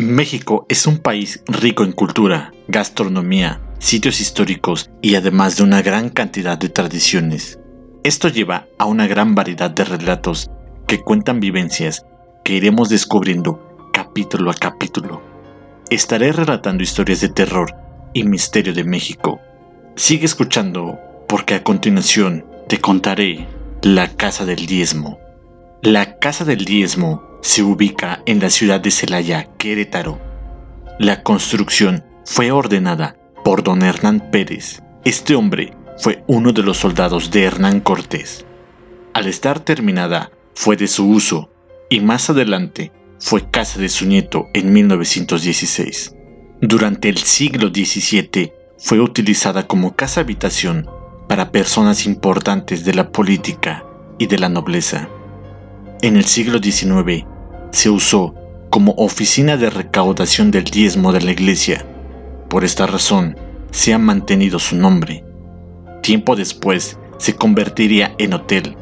México es un país rico en cultura, gastronomía, sitios históricos y además de una gran cantidad de tradiciones. Esto lleva a una gran variedad de relatos que cuentan vivencias que iremos descubriendo capítulo a capítulo. Estaré relatando historias de terror y misterio de México. Sigue escuchando porque a continuación te contaré la Casa del Diezmo. La Casa del Diezmo se ubica en la ciudad de Celaya, Querétaro. La construcción fue ordenada por don Hernán Pérez. Este hombre fue uno de los soldados de Hernán Cortés. Al estar terminada, fue de su uso y más adelante fue casa de su nieto en 1916. Durante el siglo XVII fue utilizada como casa habitación para personas importantes de la política y de la nobleza. En el siglo XIX se usó como oficina de recaudación del diezmo de la iglesia. Por esta razón, se ha mantenido su nombre. Tiempo después, se convertiría en hotel,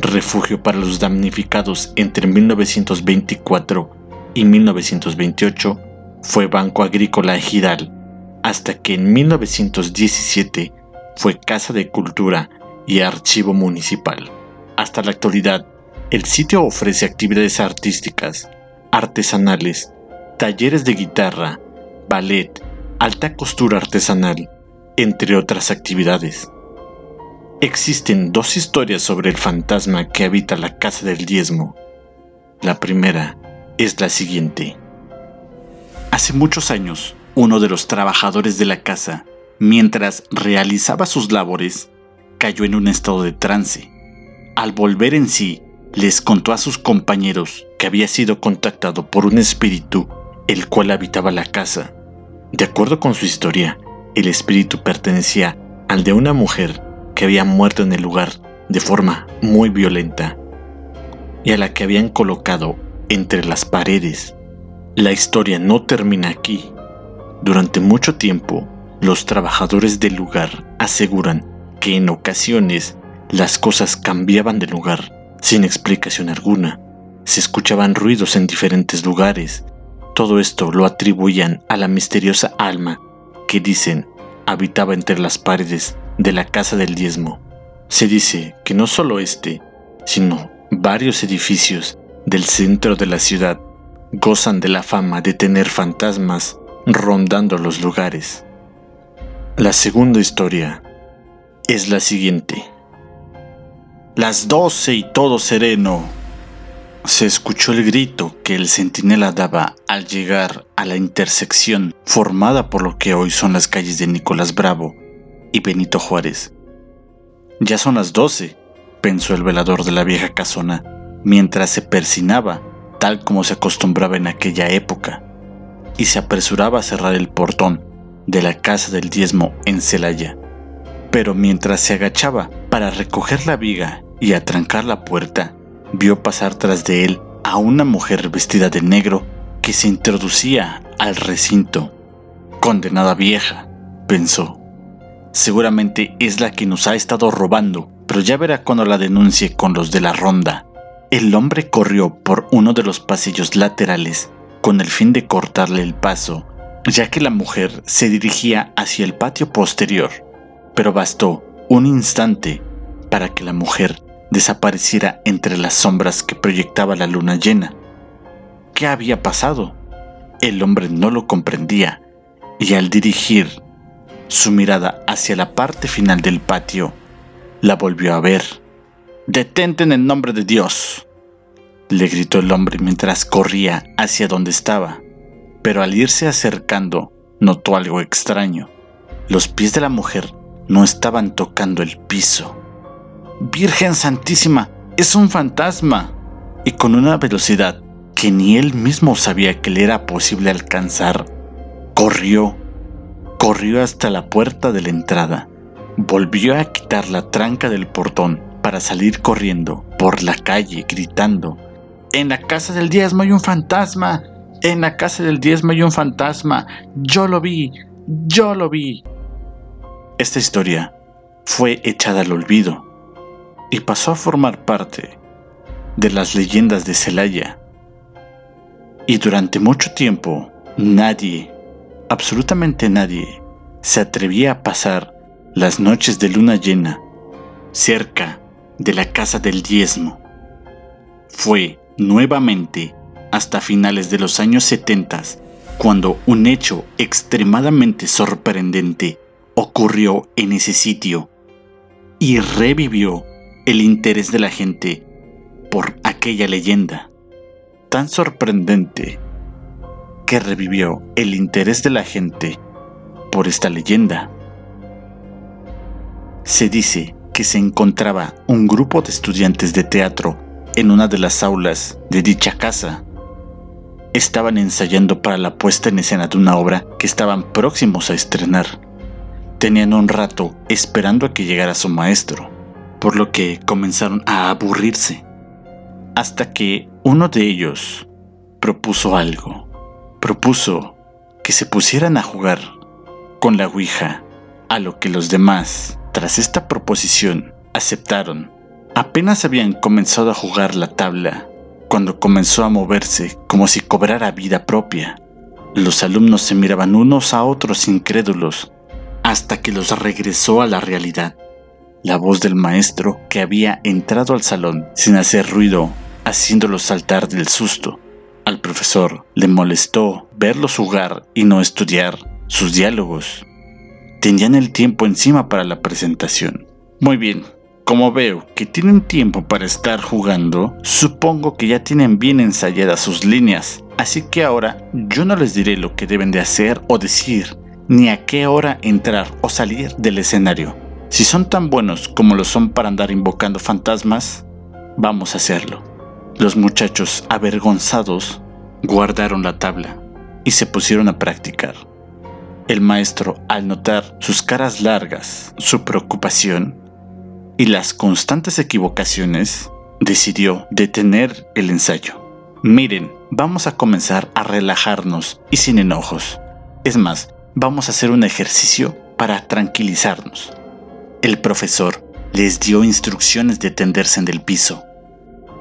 refugio para los damnificados entre 1924 y 1928, fue Banco Agrícola Ejidal, hasta que en 1917 fue Casa de Cultura y Archivo Municipal. Hasta la actualidad, el sitio ofrece actividades artísticas, artesanales, talleres de guitarra, ballet, alta costura artesanal, entre otras actividades. Existen dos historias sobre el fantasma que habita la casa del diezmo. La primera es la siguiente. Hace muchos años, uno de los trabajadores de la casa, mientras realizaba sus labores, cayó en un estado de trance. Al volver en sí, les contó a sus compañeros que había sido contactado por un espíritu el cual habitaba la casa. De acuerdo con su historia, el espíritu pertenecía al de una mujer que había muerto en el lugar de forma muy violenta y a la que habían colocado entre las paredes. La historia no termina aquí. Durante mucho tiempo, los trabajadores del lugar aseguran que en ocasiones las cosas cambiaban de lugar sin explicación alguna. Se escuchaban ruidos en diferentes lugares. Todo esto lo atribuían a la misteriosa alma que dicen habitaba entre las paredes de la casa del diezmo. Se dice que no solo este, sino varios edificios del centro de la ciudad gozan de la fama de tener fantasmas rondando los lugares. La segunda historia es la siguiente. Las doce y todo sereno. Se escuchó el grito que el centinela daba al llegar a la intersección formada por lo que hoy son las calles de Nicolás Bravo y Benito Juárez. Ya son las doce, pensó el velador de la vieja casona, mientras se persinaba, tal como se acostumbraba en aquella época, y se apresuraba a cerrar el portón de la casa del diezmo en Celaya. Pero mientras se agachaba para recoger la viga y a trancar la puerta, vio pasar tras de él a una mujer vestida de negro que se introducía al recinto. Condenada vieja, pensó. Seguramente es la que nos ha estado robando, pero ya verá cuando la denuncie con los de la ronda. El hombre corrió por uno de los pasillos laterales con el fin de cortarle el paso, ya que la mujer se dirigía hacia el patio posterior. Pero bastó un instante para que la mujer desapareciera entre las sombras que proyectaba la luna llena. ¿Qué había pasado? El hombre no lo comprendía y al dirigir su mirada hacia la parte final del patio, la volvió a ver. Detente en el nombre de Dios, le gritó el hombre mientras corría hacia donde estaba, pero al irse acercando notó algo extraño. Los pies de la mujer no estaban tocando el piso. Virgen Santísima, es un fantasma. Y con una velocidad que ni él mismo sabía que le era posible alcanzar, corrió, corrió hasta la puerta de la entrada, volvió a quitar la tranca del portón para salir corriendo por la calle gritando, En la casa del diezmo hay un fantasma, en la casa del diezmo hay un fantasma, yo lo vi, yo lo vi. Esta historia fue echada al olvido y pasó a formar parte de las leyendas de Celaya. Y durante mucho tiempo Nadie, absolutamente nadie, se atrevía a pasar las noches de luna llena cerca de la casa del diezmo. Fue nuevamente hasta finales de los años 70 cuando un hecho extremadamente sorprendente ocurrió en ese sitio y revivió el interés de la gente por aquella leyenda. Tan sorprendente que revivió el interés de la gente por esta leyenda. Se dice que se encontraba un grupo de estudiantes de teatro en una de las aulas de dicha casa. Estaban ensayando para la puesta en escena de una obra que estaban próximos a estrenar. Tenían un rato esperando a que llegara su maestro, por lo que comenzaron a aburrirse, hasta que uno de ellos propuso algo. Propuso que se pusieran a jugar con la Ouija, a lo que los demás, tras esta proposición, aceptaron Apenas habían comenzado a jugar la tabla cuando comenzó a moverse como si cobrara vida propia. Los alumnos se miraban unos a otros incrédulos hasta que los regresó a la realidad. La voz del maestro que había entrado al salón sin hacer ruido, haciéndolos saltar del susto. Al profesor le molestó verlos jugar y no estudiar sus diálogos. Tenían el tiempo encima para la presentación. Muy bien, como veo que tienen tiempo para estar jugando, supongo que ya tienen bien ensayadas sus líneas. Así que ahora yo no les diré lo que deben de hacer o decir, ni a qué hora entrar o salir del escenario. Si son tan buenos como lo son para andar invocando fantasmas, vamos a hacerlo. Los muchachos, avergonzados, guardaron la tabla y se pusieron a practicar. El maestro, al notar sus caras largas, su preocupación, y las constantes equivocaciones, decidió detener el ensayo. Miren, vamos a comenzar a relajarnos y sin enojos. Es más, vamos a hacer un ejercicio para tranquilizarnos. El profesor les dio instrucciones de tenderse en el piso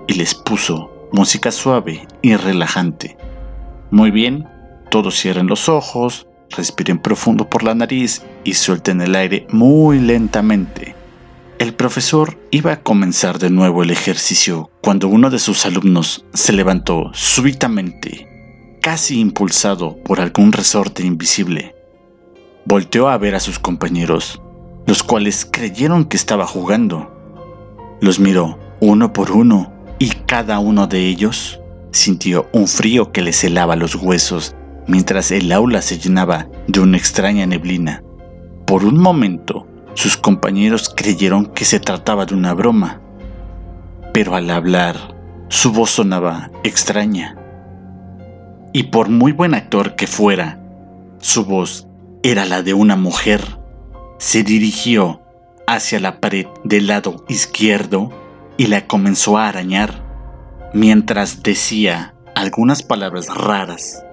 y les puso música suave y relajante. Muy bien, todos cierren los ojos, respiren profundo por la nariz y suelten el aire muy lentamente. El profesor iba a comenzar de nuevo el ejercicio cuando uno de sus alumnos se levantó súbitamente, casi impulsado por algún resorte invisible. Volteó a ver a sus compañeros, los cuales creyeron que estaba jugando. Los miró uno por uno y cada uno de ellos sintió un frío que les helaba los huesos mientras el aula se llenaba de una extraña neblina. Por un momento, sus compañeros creyeron que se trataba de una broma, pero al hablar, su voz sonaba extraña. Y por muy buen actor que fuera, su voz era la de una mujer. Se dirigió hacia la pared del lado izquierdo y la comenzó a arañar, mientras decía algunas palabras raras.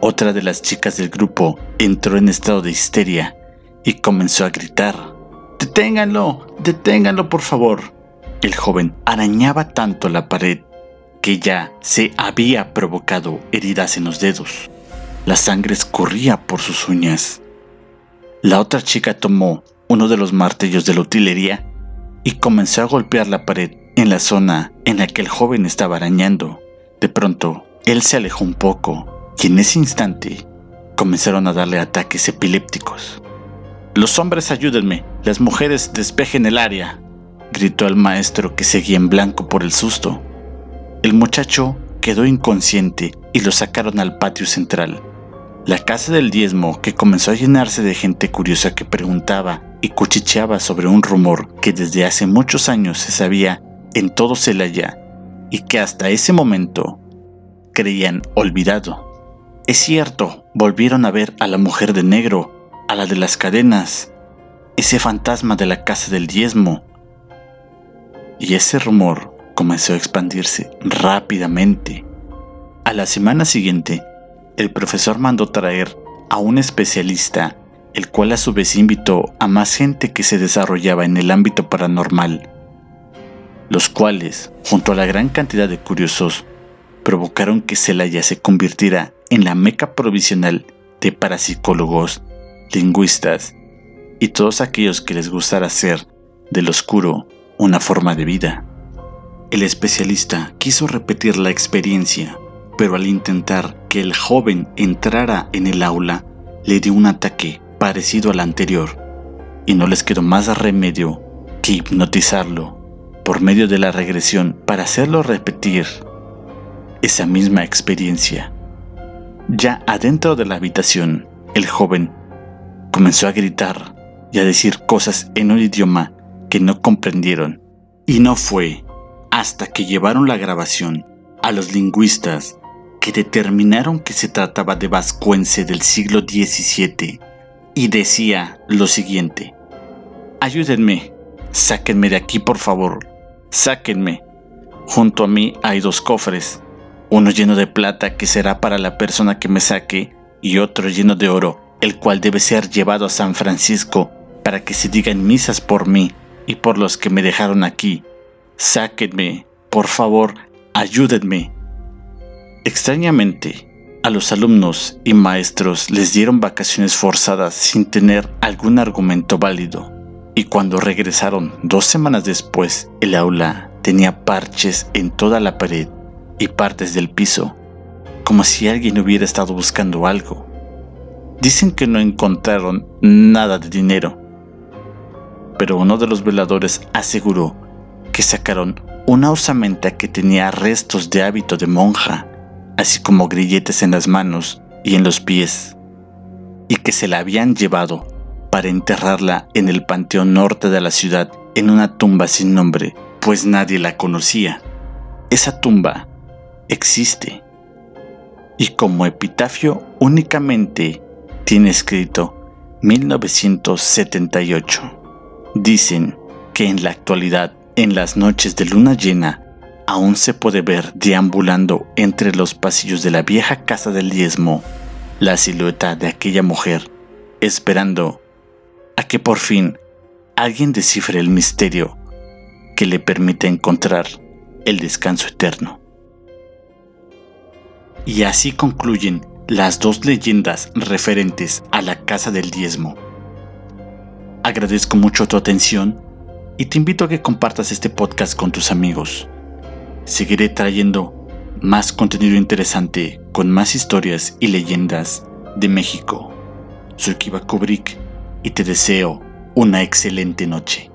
Otra de las chicas del grupo entró en estado de histeria y comenzó a gritar. Deténganlo, deténganlo por favor. El joven arañaba tanto la pared que ya se había provocado heridas en los dedos. La sangre escurría por sus uñas. La otra chica tomó uno de los martillos de la utilería y comenzó a golpear la pared en la zona en la que el joven estaba arañando. De pronto, él se alejó un poco y en ese instante comenzaron a darle ataques epilépticos. Los hombres ayúdenme, las mujeres despejen el área, gritó el maestro que seguía en blanco por el susto. El muchacho quedó inconsciente y lo sacaron al patio central. La casa del diezmo, que comenzó a llenarse de gente curiosa que preguntaba y cuchicheaba sobre un rumor que desde hace muchos años se sabía en todo Celaya y que hasta ese momento creían olvidado. Es cierto, volvieron a ver a la mujer de negro a la de las cadenas, ese fantasma de la casa del diezmo. Y ese rumor comenzó a expandirse rápidamente. A la semana siguiente, el profesor mandó traer a un especialista, el cual a su vez invitó a más gente que se desarrollaba en el ámbito paranormal, los cuales, junto a la gran cantidad de curiosos, provocaron que Celaya se convirtiera en la meca provisional de parapsicólogos, lingüistas y todos aquellos que les gustara hacer del oscuro una forma de vida. El especialista quiso repetir la experiencia, pero al intentar que el joven entrara en el aula, le dio un ataque parecido al anterior, y no les quedó más remedio que hipnotizarlo por medio de la regresión para hacerlo repetir esa misma experiencia. Ya adentro de la habitación, el joven comenzó a gritar y a decir cosas en un idioma que no comprendieron. Y no fue hasta que llevaron la grabación a los lingüistas que determinaron que se trataba de vascuence del siglo XVII y decía lo siguiente. Ayúdenme, sáquenme de aquí por favor, sáquenme. Junto a mí hay dos cofres, uno lleno de plata que será para la persona que me saque y otro lleno de oro, el cual debe ser llevado a San Francisco para que se digan misas por mí y por los que me dejaron aquí. Sáquenme, por favor, ayúdenme. Extrañamente, a los alumnos y maestros les dieron vacaciones forzadas sin tener algún argumento válido. Y cuando regresaron dos semanas después, el aula tenía parches en toda la pared y partes del piso, como si alguien hubiera estado buscando algo. Dicen que no encontraron nada de dinero, pero uno de los veladores aseguró que sacaron una osamenta que tenía restos de hábito de monja, así como grilletes en las manos y en los pies, y que se la habían llevado para enterrarla en el panteón norte de la ciudad en una tumba sin nombre, pues nadie la conocía. Esa tumba existe y como epitafio únicamente tiene escrito 1978. Dicen que en la actualidad, en las noches de luna llena, aún se puede ver deambulando entre los pasillos de la vieja casa del diezmo la silueta de aquella mujer, esperando a que por fin alguien descifre el misterio que le permite encontrar el descanso eterno. Y así concluyen las dos leyendas referentes a la casa del diezmo. Agradezco mucho tu atención y te invito a que compartas este podcast con tus amigos. Seguiré trayendo más contenido interesante con más historias y leyendas de México. Soy Kiva Kubrick y te deseo una excelente noche.